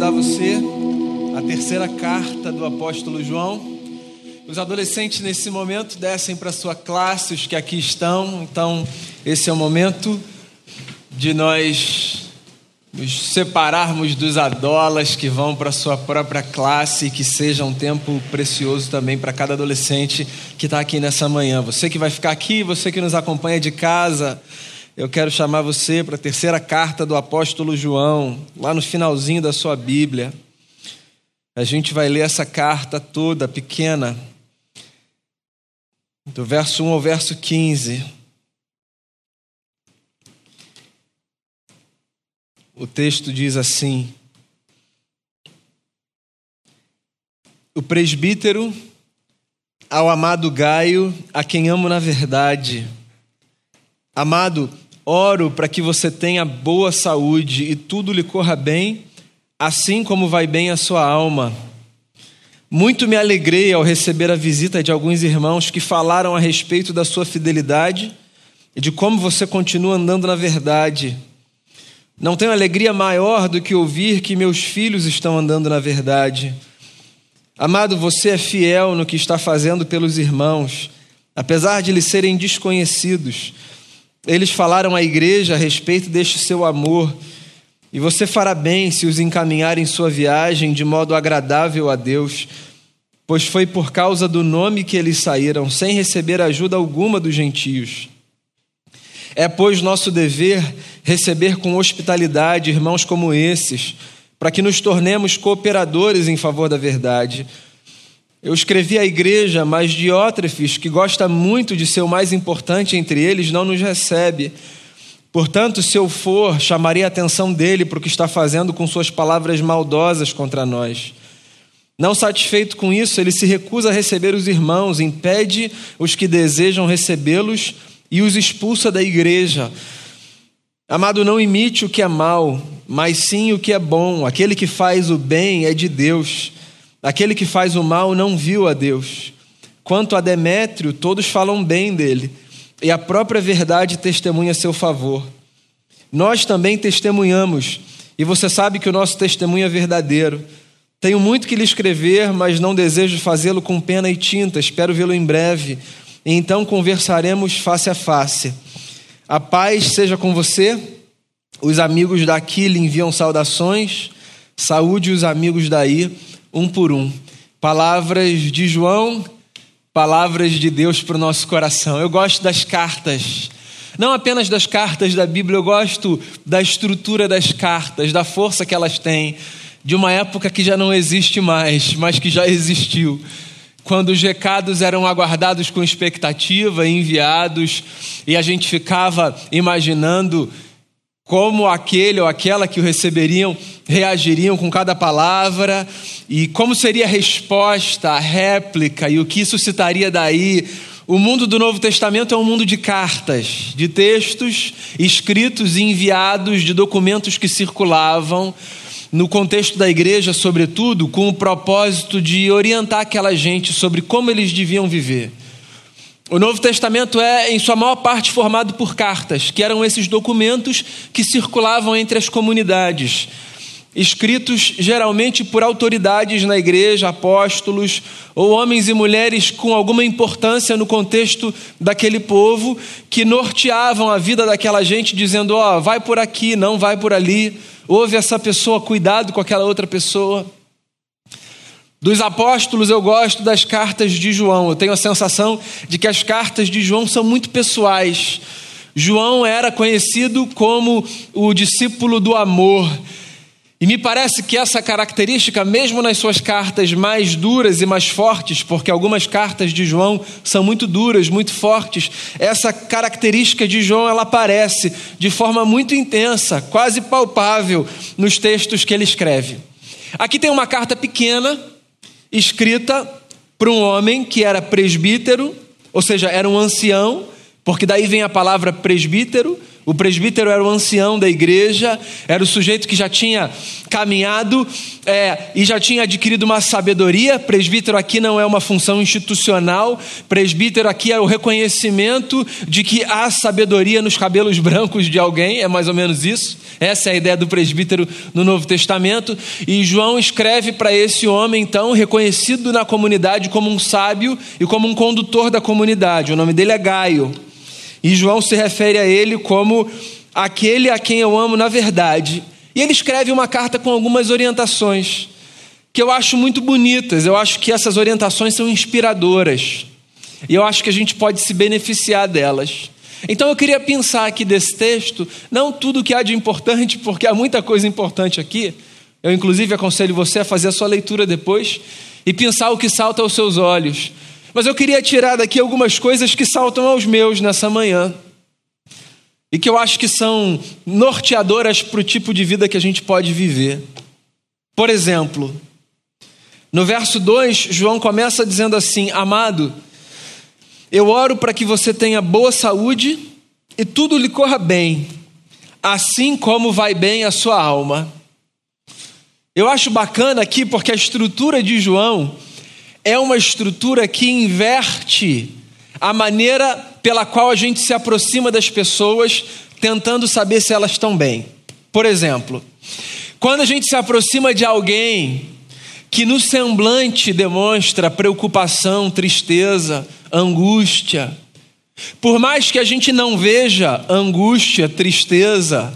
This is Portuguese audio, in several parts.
convidar você à terceira carta do apóstolo João. Os adolescentes nesse momento descem para sua classe, os que aqui estão. Então, esse é o momento de nós nos separarmos dos adolas que vão para sua própria classe e que seja um tempo precioso também para cada adolescente que está aqui nessa manhã. Você que vai ficar aqui, você que nos acompanha de casa, eu quero chamar você para a terceira carta do apóstolo João, lá no finalzinho da sua Bíblia. A gente vai ler essa carta toda, pequena, do verso 1 ao verso 15. O texto diz assim: O presbítero ao amado Gaio, a quem amo na verdade. Amado, oro para que você tenha boa saúde e tudo lhe corra bem, assim como vai bem a sua alma. Muito me alegrei ao receber a visita de alguns irmãos que falaram a respeito da sua fidelidade e de como você continua andando na verdade. Não tenho alegria maior do que ouvir que meus filhos estão andando na verdade. Amado, você é fiel no que está fazendo pelos irmãos, apesar de lhes serem desconhecidos. Eles falaram à igreja a respeito deste seu amor, e você fará bem se os encaminhar em sua viagem de modo agradável a Deus, pois foi por causa do nome que eles saíram, sem receber ajuda alguma dos gentios. É, pois, nosso dever receber com hospitalidade irmãos como esses, para que nos tornemos cooperadores em favor da verdade. Eu escrevi à igreja, mas Diótrefes, que gosta muito de ser o mais importante entre eles, não nos recebe. Portanto, se eu for, chamarei a atenção dele para o que está fazendo com suas palavras maldosas contra nós. Não satisfeito com isso, ele se recusa a receber os irmãos, impede os que desejam recebê-los e os expulsa da igreja. Amado, não imite o que é mal, mas sim o que é bom. Aquele que faz o bem é de Deus. Aquele que faz o mal não viu a Deus. Quanto a Demétrio, todos falam bem dele, e a própria verdade testemunha a seu favor. Nós também testemunhamos, e você sabe que o nosso testemunho é verdadeiro. Tenho muito que lhe escrever, mas não desejo fazê-lo com pena e tinta. Espero vê-lo em breve, e então conversaremos face a face. A paz seja com você. Os amigos daqui lhe enviam saudações. Saúde os amigos daí um por um. Palavras de João, palavras de Deus para o nosso coração. Eu gosto das cartas. Não apenas das cartas da Bíblia, eu gosto da estrutura das cartas, da força que elas têm, de uma época que já não existe mais, mas que já existiu. Quando os recados eram aguardados com expectativa, enviados, e a gente ficava imaginando como aquele ou aquela que o receberiam reagiriam com cada palavra e como seria a resposta, a réplica e o que suscitaria daí. O mundo do Novo Testamento é um mundo de cartas, de textos escritos e enviados, de documentos que circulavam, no contexto da igreja, sobretudo, com o propósito de orientar aquela gente sobre como eles deviam viver. O Novo Testamento é, em sua maior parte, formado por cartas, que eram esses documentos que circulavam entre as comunidades, escritos geralmente por autoridades na igreja, apóstolos ou homens e mulheres com alguma importância no contexto daquele povo, que norteavam a vida daquela gente, dizendo: Ó, oh, vai por aqui, não vai por ali, ouve essa pessoa, cuidado com aquela outra pessoa. Dos apóstolos, eu gosto das cartas de João. Eu tenho a sensação de que as cartas de João são muito pessoais. João era conhecido como o discípulo do amor. E me parece que essa característica, mesmo nas suas cartas mais duras e mais fortes, porque algumas cartas de João são muito duras, muito fortes, essa característica de João ela aparece de forma muito intensa, quase palpável nos textos que ele escreve. Aqui tem uma carta pequena, escrita para um homem que era presbítero, ou seja, era um ancião, porque daí vem a palavra presbítero, O presbítero era o ancião da igreja, era o sujeito que já tinha caminhado é, e já tinha adquirido uma sabedoria. Presbítero aqui não é uma função institucional, presbítero aqui é o reconhecimento de que há sabedoria nos cabelos brancos de alguém, é mais ou menos isso. Essa é a ideia do presbítero no Novo Testamento. E João escreve para esse homem, então, reconhecido na comunidade como um sábio e como um condutor da comunidade. O nome dele é Gaio. E João se refere a ele como aquele a quem eu amo na verdade. E ele escreve uma carta com algumas orientações que eu acho muito bonitas. Eu acho que essas orientações são inspiradoras. E eu acho que a gente pode se beneficiar delas. Então eu queria pensar aqui desse texto, não tudo que há de importante, porque há muita coisa importante aqui. Eu, inclusive, aconselho você a fazer a sua leitura depois e pensar o que salta aos seus olhos. Mas eu queria tirar daqui algumas coisas que saltam aos meus nessa manhã. E que eu acho que são norteadoras para o tipo de vida que a gente pode viver. Por exemplo, no verso 2, João começa dizendo assim: Amado, eu oro para que você tenha boa saúde e tudo lhe corra bem, assim como vai bem a sua alma. Eu acho bacana aqui porque a estrutura de João é uma estrutura que inverte a maneira pela qual a gente se aproxima das pessoas, tentando saber se elas estão bem. Por exemplo, quando a gente se aproxima de alguém que no semblante demonstra preocupação, tristeza, angústia, por mais que a gente não veja angústia, tristeza,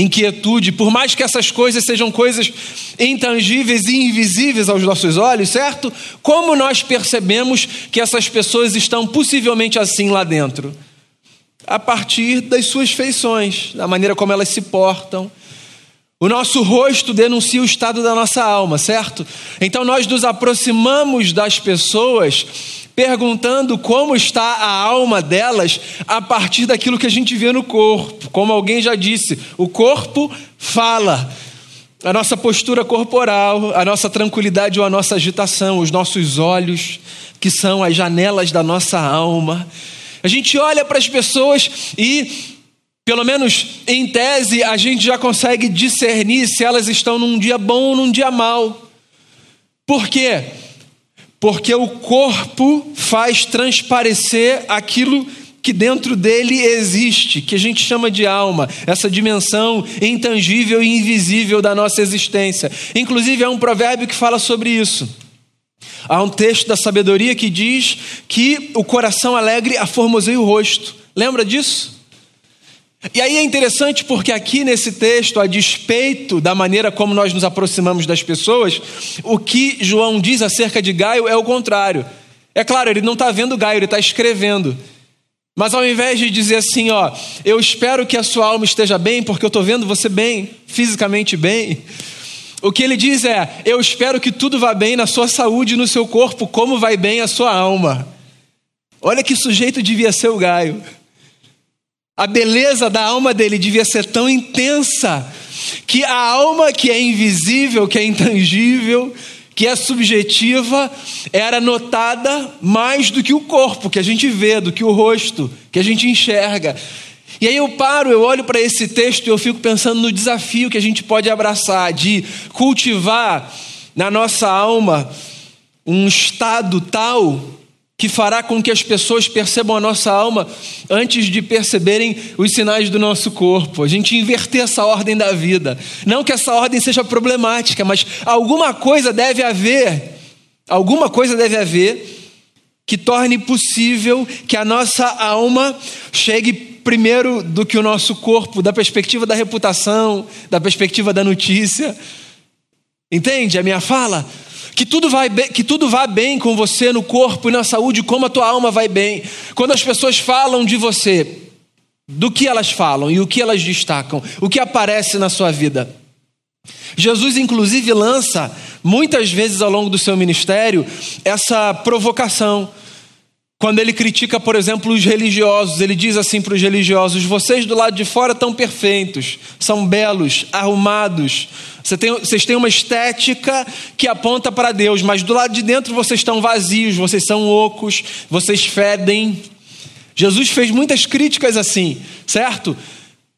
inquietude, por mais que essas coisas sejam coisas intangíveis e invisíveis aos nossos olhos, certo? Como nós percebemos que essas pessoas estão possivelmente assim lá dentro? A partir das suas feições, da maneira como elas se portam. O nosso rosto denuncia o estado da nossa alma, certo? Então nós nos aproximamos das pessoas perguntando como está a alma delas a partir daquilo que a gente vê no corpo. Como alguém já disse, o corpo fala. A nossa postura corporal, a nossa tranquilidade ou a nossa agitação, os nossos olhos, que são as janelas da nossa alma. A gente olha para as pessoas e, pelo menos em tese, a gente já consegue discernir se elas estão num dia bom ou num dia mau. Por quê? porque o corpo faz transparecer aquilo que dentro dele existe, que a gente chama de alma, essa dimensão intangível e invisível da nossa existência. Inclusive, há um provérbio que fala sobre isso. Há um texto da sabedoria que diz que o coração alegre aformoseia o rosto. Lembra disso? E aí é interessante porque aqui nesse texto, a despeito da maneira como nós nos aproximamos das pessoas, o que João diz acerca de Gaio é o contrário. É claro, ele não está vendo Gaio, ele está escrevendo. Mas ao invés de dizer assim, ó, eu espero que a sua alma esteja bem, porque eu estou vendo você bem, fisicamente bem, o que ele diz é: eu espero que tudo vá bem na sua saúde e no seu corpo, como vai bem a sua alma. Olha que sujeito devia ser o Gaio. A beleza da alma dele devia ser tão intensa que a alma que é invisível, que é intangível, que é subjetiva, era notada mais do que o corpo que a gente vê, do que o rosto que a gente enxerga. E aí eu paro, eu olho para esse texto e eu fico pensando no desafio que a gente pode abraçar de cultivar na nossa alma um estado tal que fará com que as pessoas percebam a nossa alma antes de perceberem os sinais do nosso corpo. A gente inverter essa ordem da vida. Não que essa ordem seja problemática, mas alguma coisa deve haver, alguma coisa deve haver que torne possível que a nossa alma chegue primeiro do que o nosso corpo, da perspectiva da reputação, da perspectiva da notícia. Entende a minha fala? Que tudo, vai bem, que tudo vá bem com você no corpo e na saúde, como a tua alma vai bem. Quando as pessoas falam de você, do que elas falam e o que elas destacam, o que aparece na sua vida. Jesus, inclusive, lança muitas vezes ao longo do seu ministério essa provocação. Quando ele critica, por exemplo, os religiosos, ele diz assim para os religiosos: vocês do lado de fora estão perfeitos, são belos, arrumados, vocês têm uma estética que aponta para Deus, mas do lado de dentro vocês estão vazios, vocês são ocos, vocês fedem. Jesus fez muitas críticas assim, certo?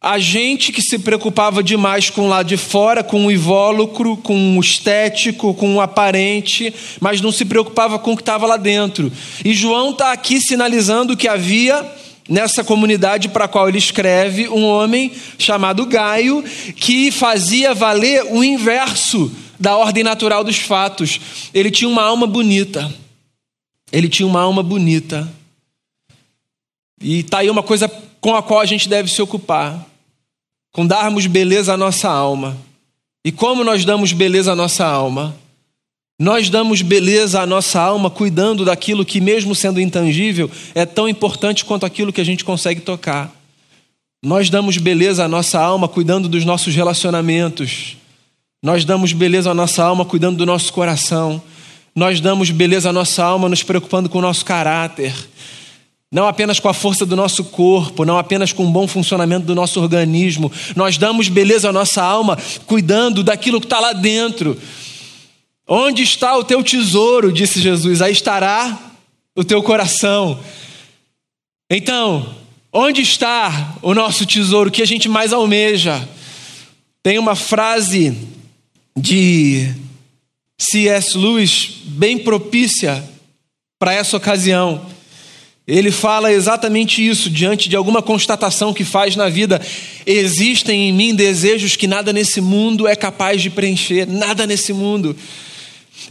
A gente que se preocupava demais com o lado de fora, com o invólucro, com o estético, com o aparente, mas não se preocupava com o que estava lá dentro. E João está aqui sinalizando que havia nessa comunidade para a qual ele escreve um homem chamado Gaio que fazia valer o inverso da ordem natural dos fatos. Ele tinha uma alma bonita. Ele tinha uma alma bonita. E está aí uma coisa com a qual a gente deve se ocupar com darmos beleza à nossa alma. E como nós damos beleza à nossa alma? Nós damos beleza à nossa alma cuidando daquilo que, mesmo sendo intangível, é tão importante quanto aquilo que a gente consegue tocar. Nós damos beleza à nossa alma cuidando dos nossos relacionamentos. Nós damos beleza à nossa alma cuidando do nosso coração. Nós damos beleza à nossa alma nos preocupando com o nosso caráter não apenas com a força do nosso corpo, não apenas com o bom funcionamento do nosso organismo. Nós damos beleza à nossa alma cuidando daquilo que está lá dentro. Onde está o teu tesouro, disse Jesus, aí estará o teu coração. Então, onde está o nosso tesouro, o que a gente mais almeja? Tem uma frase de C.S. Lewis bem propícia para essa ocasião. Ele fala exatamente isso diante de alguma constatação que faz na vida. Existem em mim desejos que nada nesse mundo é capaz de preencher, nada nesse mundo.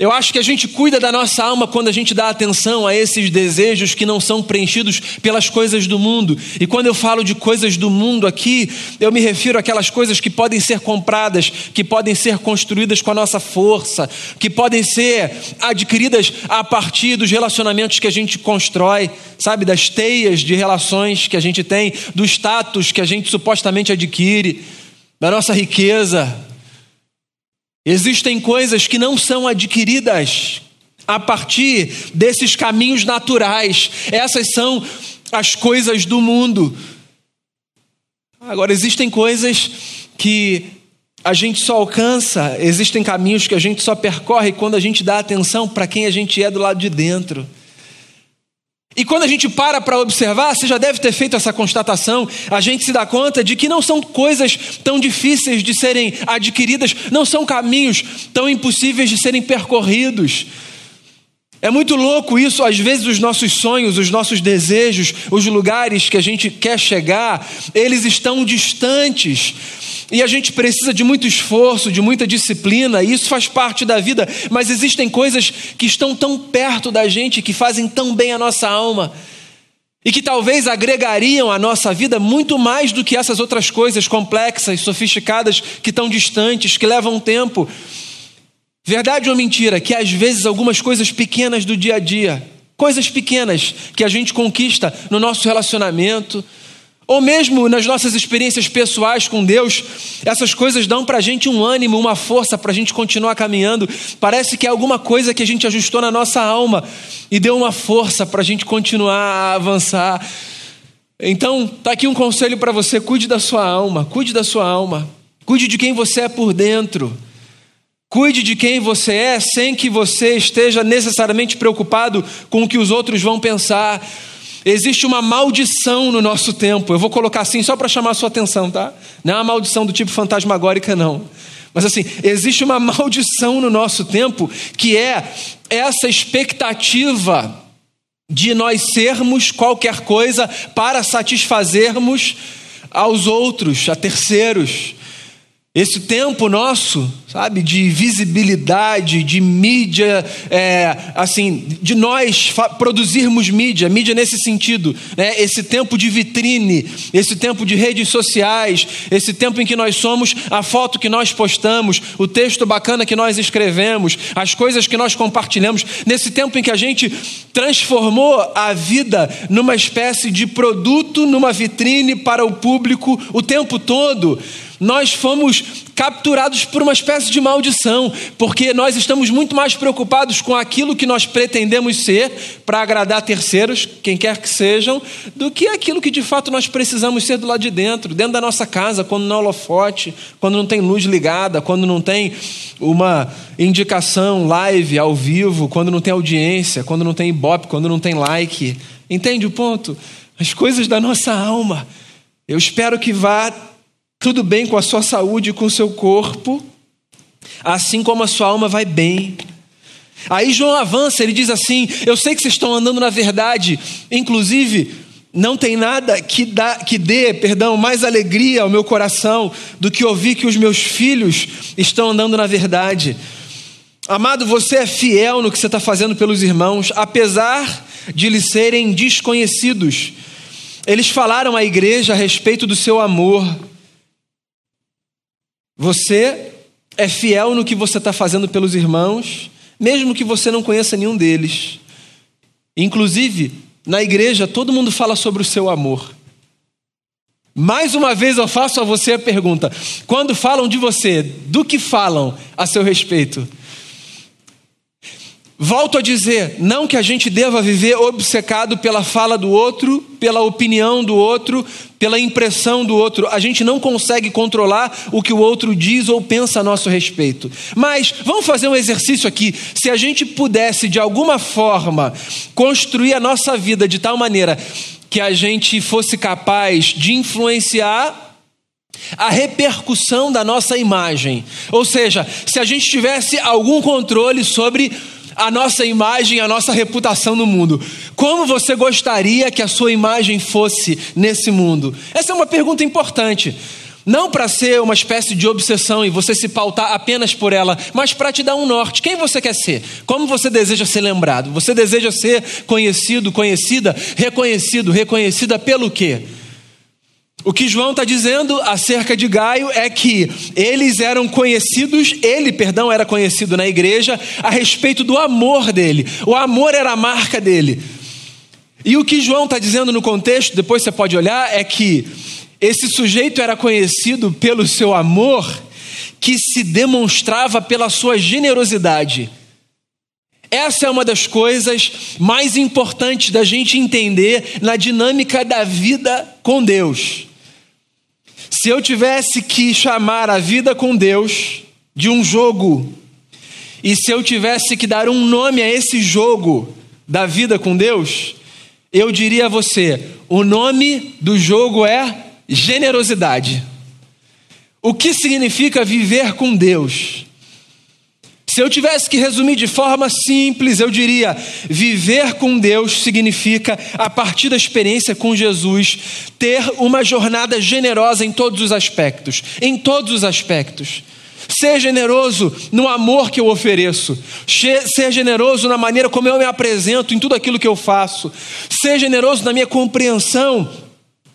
Eu acho que a gente cuida da nossa alma quando a gente dá atenção a esses desejos que não são preenchidos pelas coisas do mundo. E quando eu falo de coisas do mundo aqui, eu me refiro àquelas coisas que podem ser compradas, que podem ser construídas com a nossa força, que podem ser adquiridas a partir dos relacionamentos que a gente constrói, sabe, das teias de relações que a gente tem, do status que a gente supostamente adquire, da nossa riqueza, Existem coisas que não são adquiridas a partir desses caminhos naturais. Essas são as coisas do mundo. Agora, existem coisas que a gente só alcança, existem caminhos que a gente só percorre quando a gente dá atenção para quem a gente é do lado de dentro. E quando a gente para para observar, você já deve ter feito essa constatação, a gente se dá conta de que não são coisas tão difíceis de serem adquiridas, não são caminhos tão impossíveis de serem percorridos. É muito louco isso, às vezes os nossos sonhos, os nossos desejos, os lugares que a gente quer chegar, eles estão distantes. E a gente precisa de muito esforço, de muita disciplina, e isso faz parte da vida, mas existem coisas que estão tão perto da gente, que fazem tão bem a nossa alma, e que talvez agregariam à nossa vida muito mais do que essas outras coisas complexas, sofisticadas, que estão distantes, que levam tempo. Verdade ou mentira? Que às vezes algumas coisas pequenas do dia a dia, coisas pequenas que a gente conquista no nosso relacionamento, ou mesmo nas nossas experiências pessoais com Deus, essas coisas dão para a gente um ânimo, uma força para a gente continuar caminhando. Parece que é alguma coisa que a gente ajustou na nossa alma e deu uma força para a gente continuar a avançar. Então, tá aqui um conselho para você: cuide da sua alma, cuide da sua alma, cuide de quem você é por dentro. Cuide de quem você é sem que você esteja necessariamente preocupado com o que os outros vão pensar. Existe uma maldição no nosso tempo. Eu vou colocar assim só para chamar a sua atenção, tá? Não é uma maldição do tipo fantasmagórica, não. Mas assim, existe uma maldição no nosso tempo que é essa expectativa de nós sermos qualquer coisa para satisfazermos aos outros, a terceiros. Esse tempo nosso, sabe, de visibilidade, de mídia, é, assim, de nós produzirmos mídia, mídia nesse sentido, né? esse tempo de vitrine, esse tempo de redes sociais, esse tempo em que nós somos a foto que nós postamos, o texto bacana que nós escrevemos, as coisas que nós compartilhamos, nesse tempo em que a gente transformou a vida numa espécie de produto, numa vitrine para o público o tempo todo nós fomos capturados por uma espécie de maldição, porque nós estamos muito mais preocupados com aquilo que nós pretendemos ser para agradar terceiros, quem quer que sejam, do que aquilo que de fato nós precisamos ser do lado de dentro, dentro da nossa casa, quando não é holofote, quando não tem luz ligada, quando não tem uma indicação live ao vivo, quando não tem audiência, quando não tem ibope, quando não tem like. Entende o ponto? as coisas da nossa alma. Eu espero que vá tudo bem com a sua saúde e com o seu corpo, assim como a sua alma vai bem. Aí João avança, ele diz assim: Eu sei que vocês estão andando na verdade, inclusive não tem nada que, dá, que dê, perdão, mais alegria ao meu coração do que ouvir que os meus filhos estão andando na verdade. Amado, você é fiel no que você está fazendo pelos irmãos, apesar de lhes serem desconhecidos. Eles falaram à igreja a respeito do seu amor. Você é fiel no que você está fazendo pelos irmãos, mesmo que você não conheça nenhum deles. Inclusive, na igreja, todo mundo fala sobre o seu amor. Mais uma vez eu faço a você a pergunta: quando falam de você, do que falam a seu respeito? Volto a dizer, não que a gente deva viver obcecado pela fala do outro, pela opinião do outro, pela impressão do outro. A gente não consegue controlar o que o outro diz ou pensa a nosso respeito. Mas vamos fazer um exercício aqui. Se a gente pudesse, de alguma forma, construir a nossa vida de tal maneira que a gente fosse capaz de influenciar a repercussão da nossa imagem. Ou seja, se a gente tivesse algum controle sobre a nossa imagem, a nossa reputação no mundo. Como você gostaria que a sua imagem fosse nesse mundo? Essa é uma pergunta importante. Não para ser uma espécie de obsessão e você se pautar apenas por ela, mas para te dar um norte. Quem você quer ser? Como você deseja ser lembrado? Você deseja ser conhecido, conhecida, reconhecido, reconhecida pelo quê? O que João está dizendo acerca de Gaio é que eles eram conhecidos, ele, perdão, era conhecido na igreja a respeito do amor dele. O amor era a marca dele. E o que João está dizendo no contexto, depois você pode olhar, é que esse sujeito era conhecido pelo seu amor que se demonstrava pela sua generosidade. Essa é uma das coisas mais importantes da gente entender na dinâmica da vida com Deus. Se eu tivesse que chamar a vida com Deus de um jogo, e se eu tivesse que dar um nome a esse jogo da vida com Deus, eu diria a você: o nome do jogo é generosidade. O que significa viver com Deus? Se eu tivesse que resumir de forma simples, eu diria: viver com Deus significa, a partir da experiência com Jesus, ter uma jornada generosa em todos os aspectos. Em todos os aspectos. Ser generoso no amor que eu ofereço. Ser generoso na maneira como eu me apresento em tudo aquilo que eu faço. Ser generoso na minha compreensão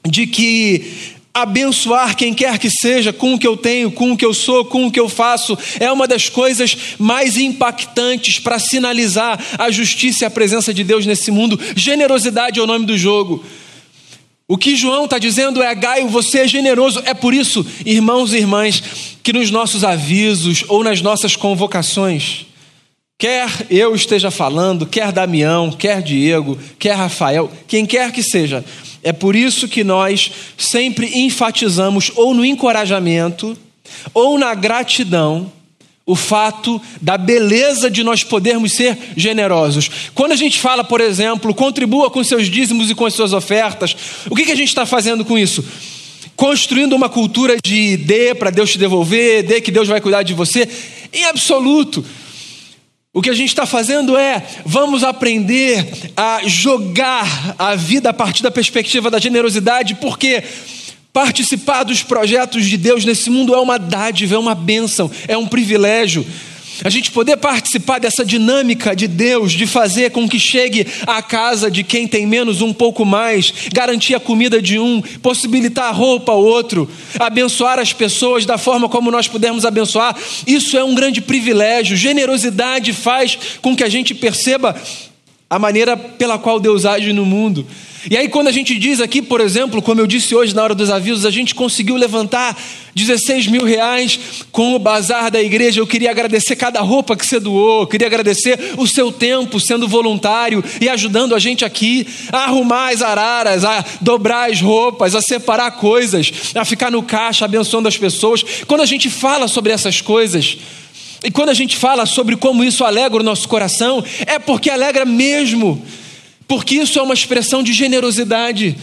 de que abençoar quem quer que seja com o que eu tenho, com o que eu sou, com o que eu faço, é uma das coisas mais impactantes para sinalizar a justiça e a presença de Deus nesse mundo. Generosidade é o nome do jogo. O que João está dizendo é: Gaio, você é generoso. É por isso, irmãos e irmãs, que nos nossos avisos ou nas nossas convocações, quer eu esteja falando, quer Damião, quer Diego, quer Rafael, quem quer que seja, é por isso que nós sempre enfatizamos, ou no encorajamento, ou na gratidão, o fato da beleza de nós podermos ser generosos. Quando a gente fala, por exemplo, contribua com seus dízimos e com as suas ofertas, o que, que a gente está fazendo com isso? Construindo uma cultura de dê para Deus te devolver, dê que Deus vai cuidar de você. Em absoluto. O que a gente está fazendo é, vamos aprender a jogar a vida a partir da perspectiva da generosidade, porque participar dos projetos de Deus nesse mundo é uma dádiva, é uma bênção, é um privilégio a gente poder participar dessa dinâmica de Deus, de fazer com que chegue à casa de quem tem menos um pouco mais, garantir a comida de um, possibilitar a roupa ao outro, abençoar as pessoas da forma como nós pudermos abençoar, isso é um grande privilégio. Generosidade faz com que a gente perceba a maneira pela qual Deus age no mundo. E aí, quando a gente diz aqui, por exemplo, como eu disse hoje na hora dos avisos, a gente conseguiu levantar 16 mil reais com o bazar da igreja. Eu queria agradecer cada roupa que você doou, queria agradecer o seu tempo sendo voluntário e ajudando a gente aqui a arrumar as araras, a dobrar as roupas, a separar coisas, a ficar no caixa abençoando as pessoas. Quando a gente fala sobre essas coisas, e quando a gente fala sobre como isso alegra o nosso coração, é porque alegra mesmo porque isso é uma expressão de generosidade.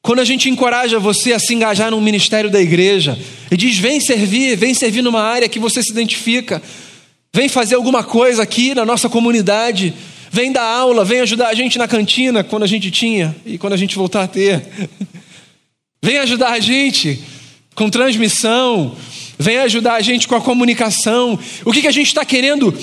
Quando a gente encoraja você a se engajar no ministério da igreja e diz: vem servir, vem servir numa área que você se identifica, vem fazer alguma coisa aqui na nossa comunidade, vem dar aula, vem ajudar a gente na cantina, quando a gente tinha e quando a gente voltar a ter. Vem ajudar a gente com transmissão, vem ajudar a gente com a comunicação. O que, que a gente está querendo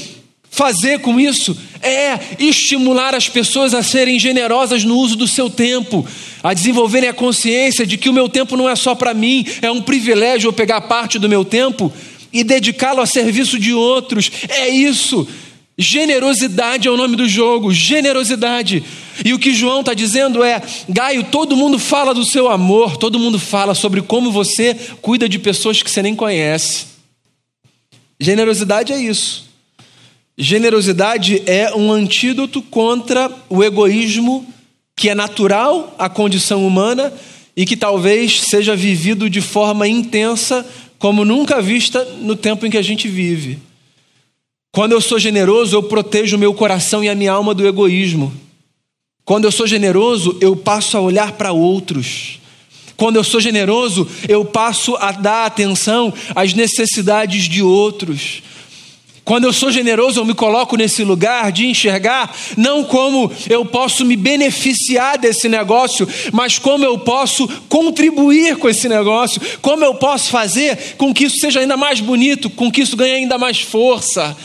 fazer com isso? É estimular as pessoas a serem generosas no uso do seu tempo, a desenvolverem a consciência de que o meu tempo não é só para mim, é um privilégio eu pegar parte do meu tempo e dedicá-lo a serviço de outros. É isso. Generosidade é o nome do jogo, generosidade. E o que João está dizendo é: Gaio, todo mundo fala do seu amor, todo mundo fala sobre como você cuida de pessoas que você nem conhece. Generosidade é isso. Generosidade é um antídoto contra o egoísmo que é natural à condição humana e que talvez seja vivido de forma intensa como nunca vista no tempo em que a gente vive. Quando eu sou generoso, eu protejo o meu coração e a minha alma do egoísmo. Quando eu sou generoso, eu passo a olhar para outros. Quando eu sou generoso, eu passo a dar atenção às necessidades de outros. Quando eu sou generoso, eu me coloco nesse lugar de enxergar não como eu posso me beneficiar desse negócio, mas como eu posso contribuir com esse negócio, como eu posso fazer com que isso seja ainda mais bonito, com que isso ganhe ainda mais força.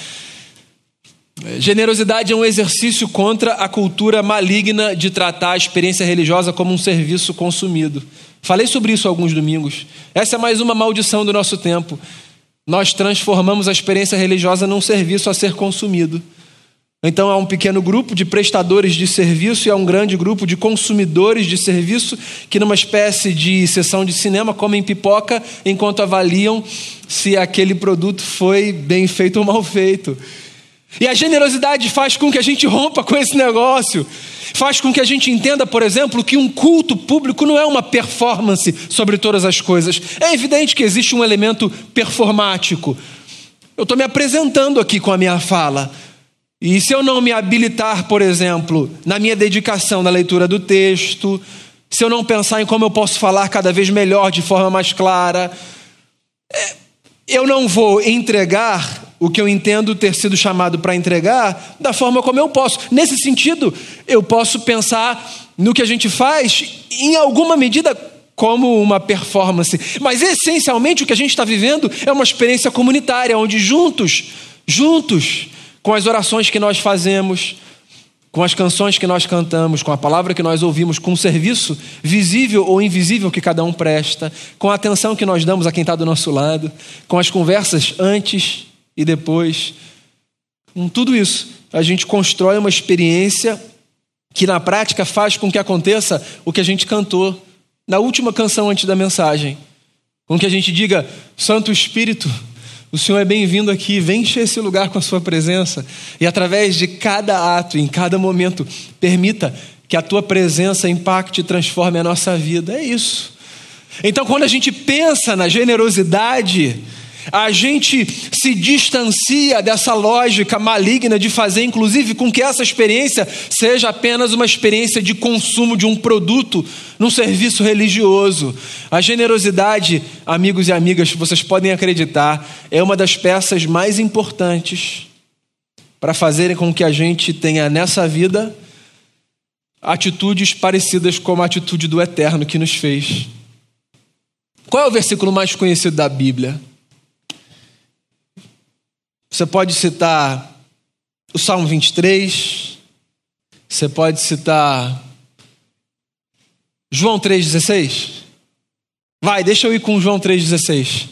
Generosidade é um exercício contra a cultura maligna de tratar a experiência religiosa como um serviço consumido. Falei sobre isso alguns domingos. Essa é mais uma maldição do nosso tempo. Nós transformamos a experiência religiosa num serviço a ser consumido. Então há um pequeno grupo de prestadores de serviço e há um grande grupo de consumidores de serviço que, numa espécie de sessão de cinema, comem pipoca enquanto avaliam se aquele produto foi bem feito ou mal feito. E a generosidade faz com que a gente rompa com esse negócio. Faz com que a gente entenda, por exemplo, que um culto público não é uma performance sobre todas as coisas. É evidente que existe um elemento performático. Eu estou me apresentando aqui com a minha fala. E se eu não me habilitar, por exemplo, na minha dedicação na leitura do texto, se eu não pensar em como eu posso falar cada vez melhor, de forma mais clara, é, eu não vou entregar o que eu entendo ter sido chamado para entregar da forma como eu posso. Nesse sentido, eu posso pensar no que a gente faz, em alguma medida, como uma performance. Mas essencialmente o que a gente está vivendo é uma experiência comunitária, onde juntos, juntos, com as orações que nós fazemos, com as canções que nós cantamos, com a palavra que nós ouvimos, com o serviço visível ou invisível que cada um presta, com a atenção que nós damos a quem está do nosso lado, com as conversas antes e depois. Com tudo isso, a gente constrói uma experiência que na prática faz com que aconteça o que a gente cantou na última canção antes da mensagem. Com que a gente diga: Santo Espírito, o Senhor é bem-vindo aqui, vem encher esse lugar com a sua presença. E através de cada ato, em cada momento, permita que a tua presença impacte e transforme a nossa vida. É isso. Então, quando a gente pensa na generosidade, a gente se distancia dessa lógica maligna de fazer, inclusive, com que essa experiência seja apenas uma experiência de consumo de um produto num serviço religioso. A generosidade, amigos e amigas, vocês podem acreditar, é uma das peças mais importantes para fazerem com que a gente tenha nessa vida atitudes parecidas com a atitude do Eterno que nos fez. Qual é o versículo mais conhecido da Bíblia? Você pode citar o Salmo 23, você pode citar João 3,16. Vai, deixa eu ir com João 3,16.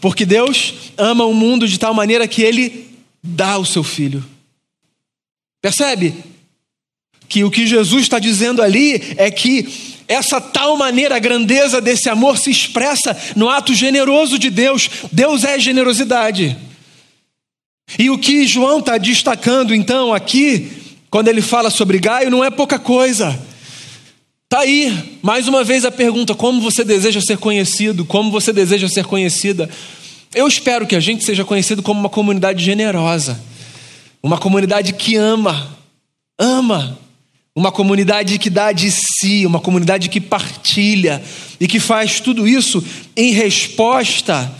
Porque Deus ama o mundo de tal maneira que ele dá o seu filho. Percebe? Que o que Jesus está dizendo ali é que essa tal maneira, a grandeza desse amor se expressa no ato generoso de Deus. Deus é generosidade. E o que João está destacando então aqui, quando ele fala sobre Gaio, não é pouca coisa. Está aí, mais uma vez a pergunta: como você deseja ser conhecido? Como você deseja ser conhecida? Eu espero que a gente seja conhecido como uma comunidade generosa, uma comunidade que ama, ama. Uma comunidade que dá de si, uma comunidade que partilha e que faz tudo isso em resposta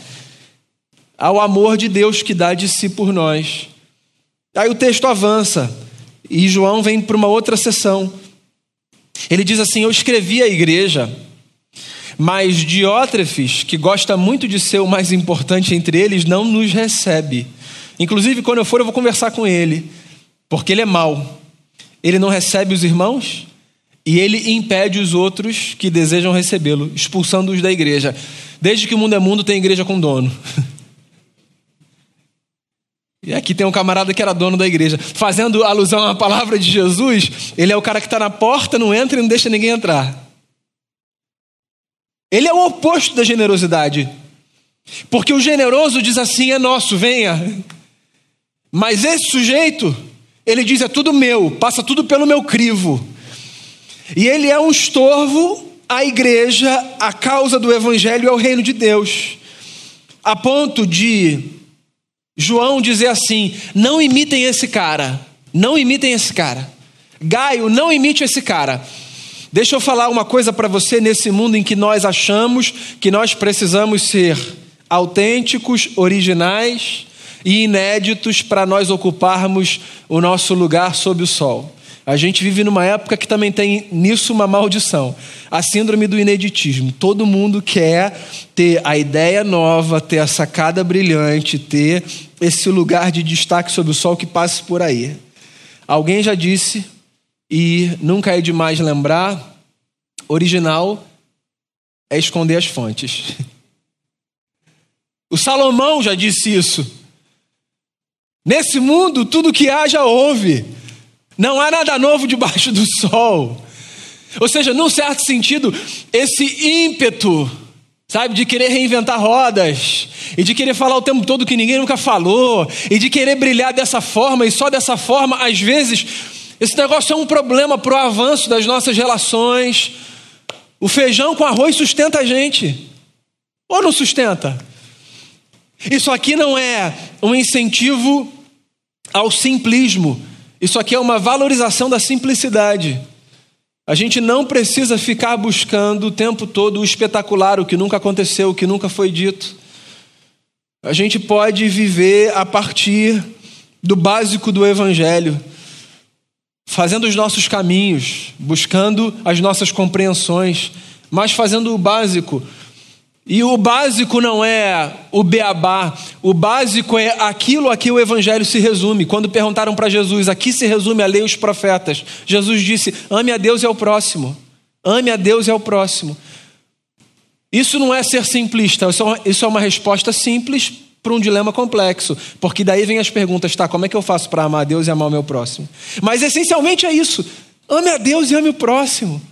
ao amor de Deus que dá de si por nós. Aí o texto avança e João vem para uma outra sessão. Ele diz assim: Eu escrevi à igreja, mas Diótrefes, que gosta muito de ser o mais importante entre eles, não nos recebe. Inclusive, quando eu for, eu vou conversar com ele, porque ele é mau. Ele não recebe os irmãos e ele impede os outros que desejam recebê-lo, expulsando-os da igreja. Desde que o mundo é mundo, tem igreja com dono. E aqui tem um camarada que era dono da igreja. Fazendo alusão à palavra de Jesus, ele é o cara que está na porta, não entra e não deixa ninguém entrar. Ele é o oposto da generosidade. Porque o generoso diz assim: é nosso, venha. Mas esse sujeito, ele diz: é tudo meu, passa tudo pelo meu crivo. E ele é um estorvo à igreja, à causa do evangelho e ao reino de Deus. A ponto de João dizer assim: não imitem esse cara, não imitem esse cara. Gaio, não imite esse cara. Deixa eu falar uma coisa para você nesse mundo em que nós achamos que nós precisamos ser autênticos, originais e inéditos para nós ocuparmos o nosso lugar sob o sol. A gente vive numa época que também tem nisso uma maldição. A síndrome do ineditismo. Todo mundo quer ter a ideia nova, ter a sacada brilhante, ter esse lugar de destaque sob o sol que passe por aí. Alguém já disse, e nunca é demais lembrar: original é esconder as fontes. O Salomão já disse isso. Nesse mundo, tudo que há já houve. Não há nada novo debaixo do sol. Ou seja, num certo sentido, esse ímpeto, sabe, de querer reinventar rodas, e de querer falar o tempo todo que ninguém nunca falou, e de querer brilhar dessa forma, e só dessa forma, às vezes, esse negócio é um problema para o avanço das nossas relações. O feijão com arroz sustenta a gente, ou não sustenta? Isso aqui não é um incentivo ao simplismo isso aqui é uma valorização da simplicidade. A gente não precisa ficar buscando o tempo todo o espetacular, o que nunca aconteceu, o que nunca foi dito. A gente pode viver a partir do básico do Evangelho, fazendo os nossos caminhos, buscando as nossas compreensões, mas fazendo o básico e o básico não é o beabá, o básico é aquilo a que o evangelho se resume. Quando perguntaram para Jesus, aqui se resume a lei e os profetas, Jesus disse: ame a Deus e ao próximo. Ame a Deus e ao próximo. Isso não é ser simplista, isso é uma resposta simples para um dilema complexo, porque daí vem as perguntas, tá? Como é que eu faço para amar a Deus e amar o meu próximo? Mas essencialmente é isso: ame a Deus e ame o próximo.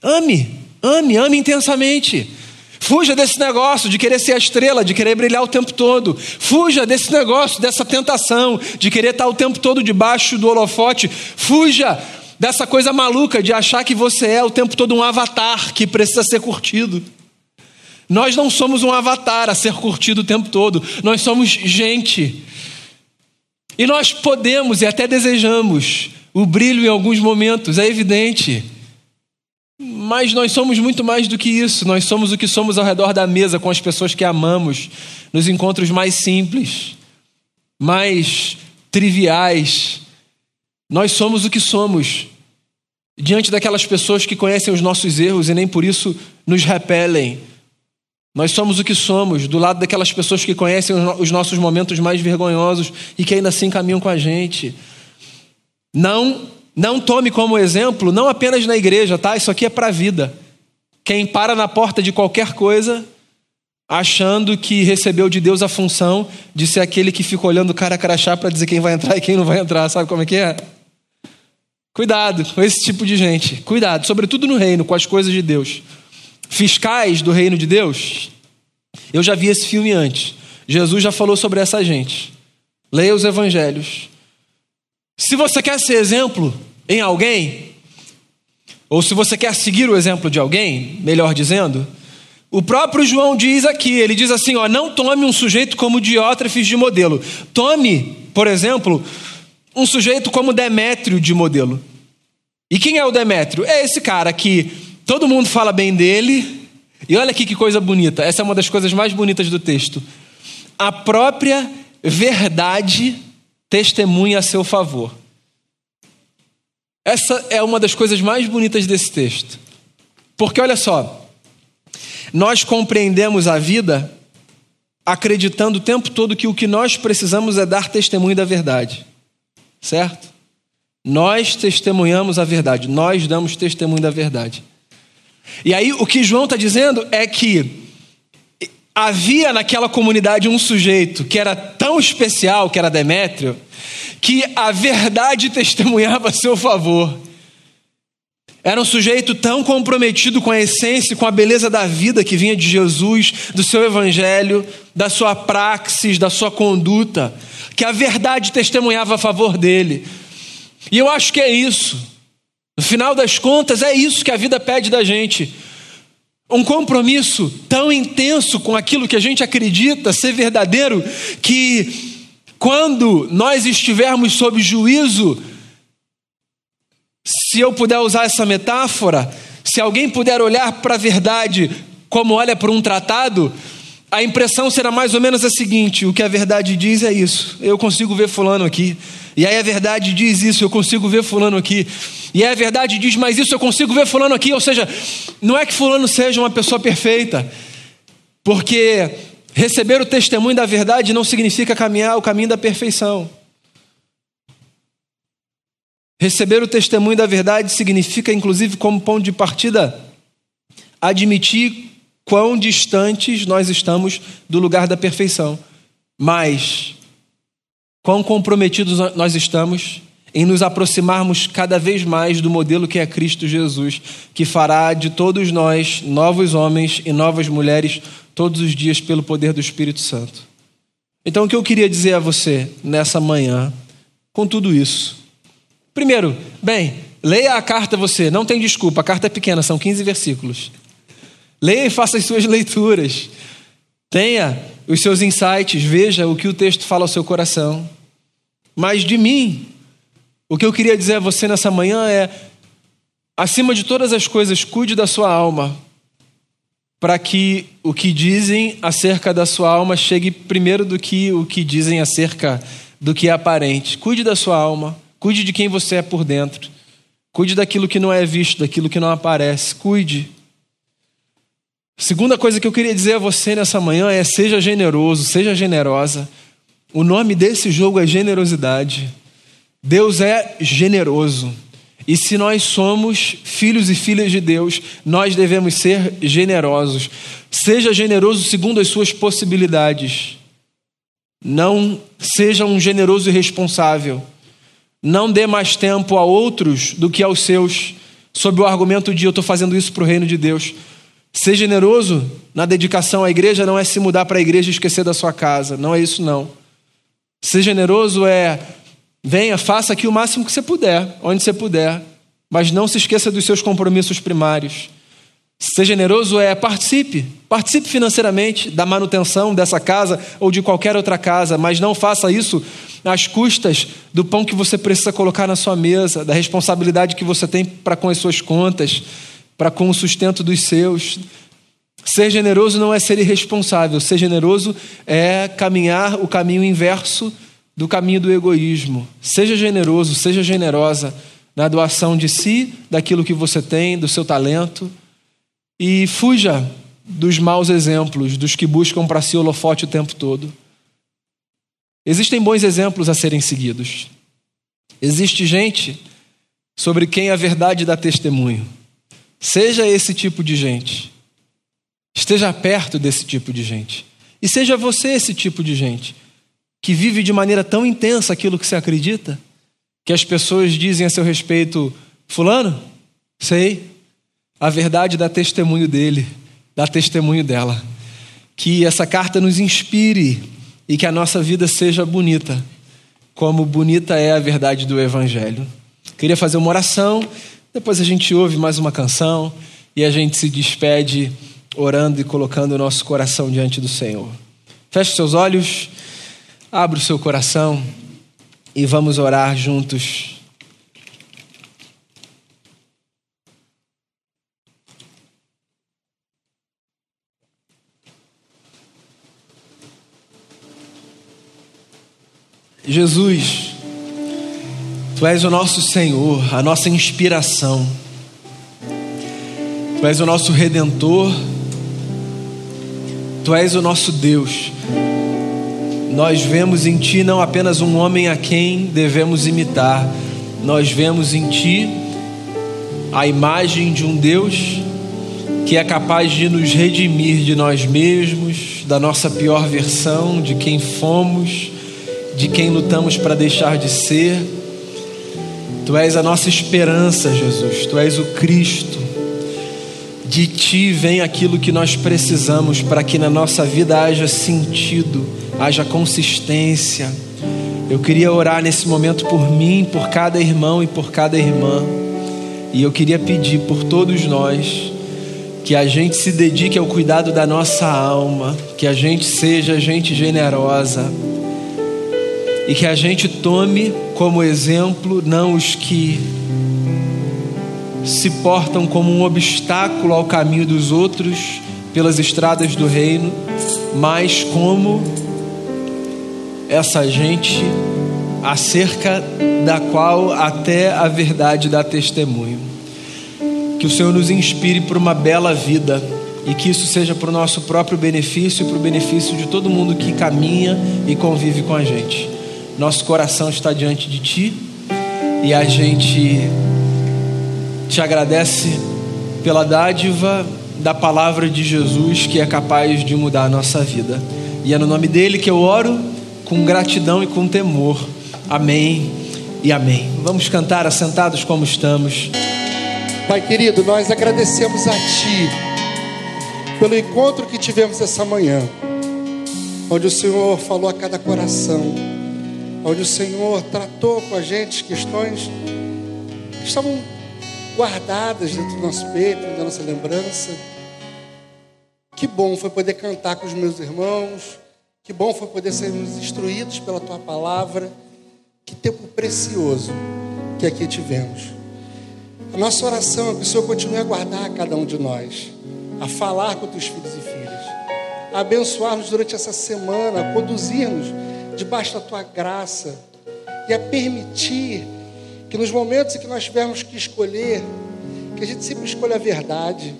Ame, ame, ame intensamente. Fuja desse negócio de querer ser a estrela, de querer brilhar o tempo todo. Fuja desse negócio, dessa tentação de querer estar o tempo todo debaixo do holofote. Fuja dessa coisa maluca de achar que você é o tempo todo um avatar que precisa ser curtido. Nós não somos um avatar a ser curtido o tempo todo. Nós somos gente. E nós podemos e até desejamos o brilho em alguns momentos, é evidente. Mas nós somos muito mais do que isso. Nós somos o que somos ao redor da mesa com as pessoas que amamos, nos encontros mais simples, mais triviais. Nós somos o que somos diante daquelas pessoas que conhecem os nossos erros e nem por isso nos repelem. Nós somos o que somos do lado daquelas pessoas que conhecem os nossos momentos mais vergonhosos e que ainda assim caminham com a gente. Não não tome como exemplo, não apenas na igreja, tá? Isso aqui é para a vida. Quem para na porta de qualquer coisa, achando que recebeu de Deus a função de ser aquele que fica olhando o cara a crachá para dizer quem vai entrar e quem não vai entrar, sabe como é que é? Cuidado com esse tipo de gente. Cuidado, sobretudo no reino, com as coisas de Deus. Fiscais do reino de Deus. Eu já vi esse filme antes. Jesus já falou sobre essa gente. Leia os evangelhos. Se você quer ser exemplo, em alguém, ou se você quer seguir o exemplo de alguém, melhor dizendo, o próprio João diz aqui, ele diz assim, ó, não tome um sujeito como Diótrefes de modelo. Tome, por exemplo, um sujeito como Demétrio de modelo. E quem é o Demétrio? É esse cara que todo mundo fala bem dele. E olha aqui que coisa bonita. Essa é uma das coisas mais bonitas do texto. A própria verdade testemunha a seu favor. Essa é uma das coisas mais bonitas desse texto. Porque olha só, nós compreendemos a vida acreditando o tempo todo que o que nós precisamos é dar testemunho da verdade. Certo? Nós testemunhamos a verdade, nós damos testemunho da verdade. E aí o que João está dizendo é que havia naquela comunidade um sujeito que era tão especial, que era Demétrio, que a verdade testemunhava a seu favor. Era um sujeito tão comprometido com a essência, com a beleza da vida que vinha de Jesus, do seu evangelho, da sua praxis, da sua conduta, que a verdade testemunhava a favor dele. E eu acho que é isso. No final das contas, é isso que a vida pede da gente. Um compromisso tão intenso com aquilo que a gente acredita ser verdadeiro, que quando nós estivermos sob juízo, se eu puder usar essa metáfora, se alguém puder olhar para a verdade como olha para um tratado, a impressão será mais ou menos a seguinte: o que a verdade diz é isso. Eu consigo ver Fulano aqui. E aí a verdade diz isso, eu consigo ver Fulano aqui. E aí a verdade diz mais isso, eu consigo ver Fulano aqui. Ou seja, não é que Fulano seja uma pessoa perfeita, porque receber o testemunho da verdade não significa caminhar o caminho da perfeição. Receber o testemunho da verdade significa, inclusive, como ponto de partida, admitir quão distantes nós estamos do lugar da perfeição, mas quão comprometidos nós estamos em nos aproximarmos cada vez mais do modelo que é Cristo Jesus, que fará de todos nós novos homens e novas mulheres todos os dias pelo poder do Espírito Santo. Então, o que eu queria dizer a você nessa manhã, com tudo isso, Primeiro, bem, leia a carta você, não tem desculpa, a carta é pequena, são 15 versículos. Leia e faça as suas leituras. Tenha os seus insights, veja o que o texto fala ao seu coração. Mas de mim, o que eu queria dizer a você nessa manhã é: acima de todas as coisas, cuide da sua alma, para que o que dizem acerca da sua alma chegue primeiro do que o que dizem acerca do que é aparente. Cuide da sua alma. Cuide de quem você é por dentro. Cuide daquilo que não é visto, daquilo que não aparece. Cuide. Segunda coisa que eu queria dizer a você nessa manhã é: seja generoso, seja generosa. O nome desse jogo é generosidade. Deus é generoso. E se nós somos filhos e filhas de Deus, nós devemos ser generosos. Seja generoso segundo as suas possibilidades. Não seja um generoso irresponsável. Não dê mais tempo a outros do que aos seus, sob o argumento de eu estou fazendo isso para o reino de Deus. Ser generoso na dedicação à igreja não é se mudar para a igreja e esquecer da sua casa. Não é isso, não. Ser generoso é venha, faça aqui o máximo que você puder, onde você puder, mas não se esqueça dos seus compromissos primários. Ser generoso é participe, participe financeiramente da manutenção dessa casa ou de qualquer outra casa, mas não faça isso às custas do pão que você precisa colocar na sua mesa, da responsabilidade que você tem para com as suas contas, para com o sustento dos seus. Ser generoso não é ser irresponsável, ser generoso é caminhar o caminho inverso do caminho do egoísmo. Seja generoso, seja generosa na doação de si, daquilo que você tem, do seu talento e fuja dos maus exemplos, dos que buscam para si holofote o tempo todo. Existem bons exemplos a serem seguidos. Existe gente sobre quem a verdade dá testemunho. Seja esse tipo de gente. Esteja perto desse tipo de gente. E seja você esse tipo de gente que vive de maneira tão intensa aquilo que você acredita, que as pessoas dizem a seu respeito: Fulano, sei, a verdade dá testemunho dele, dá testemunho dela. Que essa carta nos inspire e que a nossa vida seja bonita, como bonita é a verdade do Evangelho. Queria fazer uma oração, depois a gente ouve mais uma canção e a gente se despede orando e colocando o nosso coração diante do Senhor. Feche seus olhos, abra o seu coração e vamos orar juntos. Jesus, Tu és o nosso Senhor, a nossa inspiração, Tu és o nosso redentor, Tu és o nosso Deus. Nós vemos em Ti não apenas um homem a quem devemos imitar, nós vemos em Ti a imagem de um Deus que é capaz de nos redimir de nós mesmos, da nossa pior versão, de quem fomos de quem lutamos para deixar de ser. Tu és a nossa esperança, Jesus. Tu és o Cristo. De ti vem aquilo que nós precisamos para que na nossa vida haja sentido, haja consistência. Eu queria orar nesse momento por mim, por cada irmão e por cada irmã. E eu queria pedir por todos nós que a gente se dedique ao cuidado da nossa alma, que a gente seja gente generosa e que a gente tome como exemplo não os que se portam como um obstáculo ao caminho dos outros pelas estradas do reino, mas como essa gente acerca da qual até a verdade dá testemunho. Que o Senhor nos inspire para uma bela vida e que isso seja para o nosso próprio benefício e para o benefício de todo mundo que caminha e convive com a gente. Nosso coração está diante de Ti e a gente te agradece pela dádiva da palavra de Jesus que é capaz de mudar a nossa vida. E é no nome dele que eu oro com gratidão e com temor. Amém e amém. Vamos cantar assentados como estamos. Pai querido, nós agradecemos a Ti pelo encontro que tivemos essa manhã, onde o Senhor falou a cada coração onde o Senhor tratou com a gente questões que estavam guardadas dentro do nosso peito, da nossa lembrança. Que bom foi poder cantar com os meus irmãos, que bom foi poder sermos instruídos pela tua palavra. Que tempo precioso que aqui tivemos. A nossa oração é que o Senhor continue a guardar cada um de nós, a falar com teus filhos e filhas, a abençoar-nos durante essa semana, a conduzir-nos debaixo da tua graça e a permitir que nos momentos em que nós tivermos que escolher, que a gente sempre escolha a verdade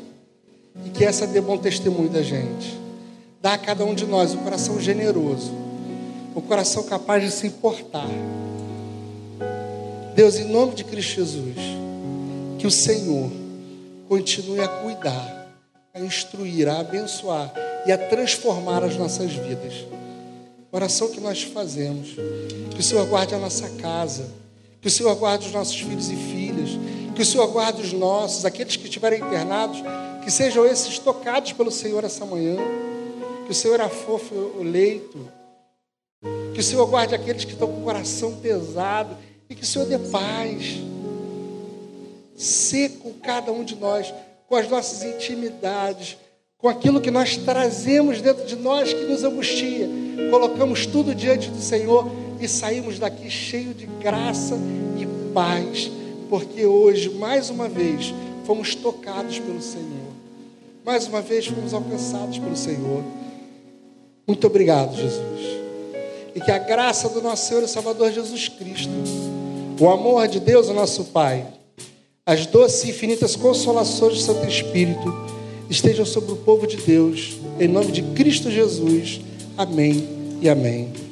e que essa dê bom testemunho da gente. Dá a cada um de nós um coração generoso, um coração capaz de se importar. Deus, em nome de Cristo Jesus, que o Senhor continue a cuidar, a instruir, a abençoar e a transformar as nossas vidas oração que nós fazemos. Que o Senhor guarde a nossa casa. Que o Senhor guarde os nossos filhos e filhas. Que o Senhor guarde os nossos, aqueles que estiverem internados, que sejam esses tocados pelo Senhor essa manhã. Que o Senhor afofe o leito. Que o Senhor guarde aqueles que estão com o coração pesado. E que o Senhor dê paz. Ser com cada um de nós, com as nossas intimidades com aquilo que nós trazemos dentro de nós que nos angustia. Colocamos tudo diante do Senhor e saímos daqui cheio de graça e paz, porque hoje, mais uma vez, fomos tocados pelo Senhor. Mais uma vez fomos alcançados pelo Senhor. Muito obrigado, Jesus. E que a graça do nosso Senhor e Salvador Jesus Cristo, o amor de Deus, o nosso Pai, as doces e infinitas consolações do Santo Espírito, estejam sobre o povo de Deus, em nome de Cristo Jesus. Amém e amém.